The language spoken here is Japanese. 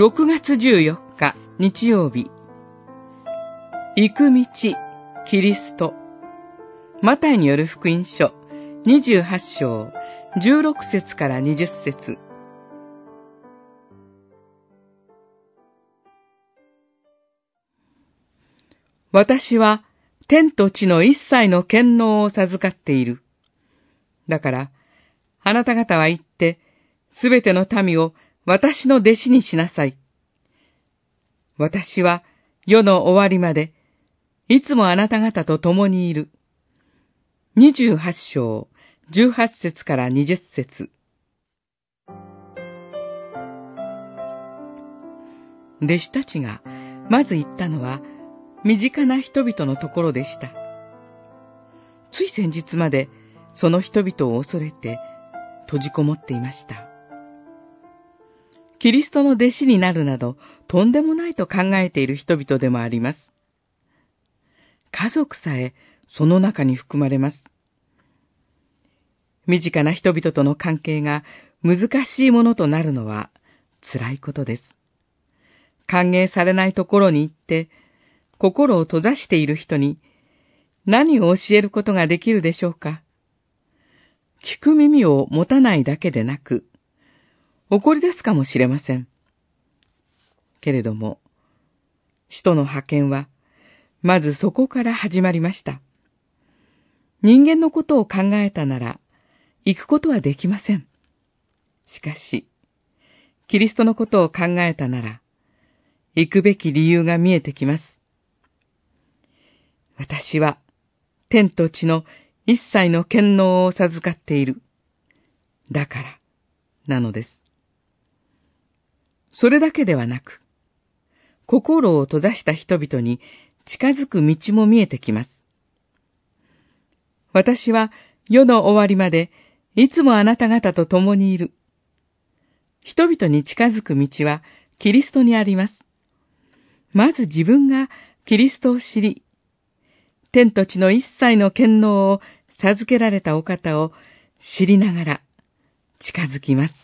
6月14日日曜日。行く道キリスト。マタイによる福音書28章16節から20節。私は天と地の一切の権能を授かっている。だから、あなた方は行って、すべての民を私の弟子にしなさい。私は世の終わりまで、いつもあなた方と共にいる。二十八章、十八節から二十節。弟子たちがまず言ったのは、身近な人々のところでした。つい先日までその人々を恐れて閉じこもっていました。キリストの弟子になるなどとんでもないと考えている人々でもあります。家族さえその中に含まれます。身近な人々との関係が難しいものとなるのは辛いことです。歓迎されないところに行って心を閉ざしている人に何を教えることができるでしょうか聞く耳を持たないだけでなく、怒り出すかもしれません。けれども、使徒の派遣は、まずそこから始まりました。人間のことを考えたなら、行くことはできません。しかし、キリストのことを考えたなら、行くべき理由が見えてきます。私は、天と地の一切の権能を授かっている。だから、なのです。それだけではなく、心を閉ざした人々に近づく道も見えてきます。私は世の終わりまでいつもあなた方と共にいる。人々に近づく道はキリストにあります。まず自分がキリストを知り、天と地の一切の権能を授けられたお方を知りながら近づきます。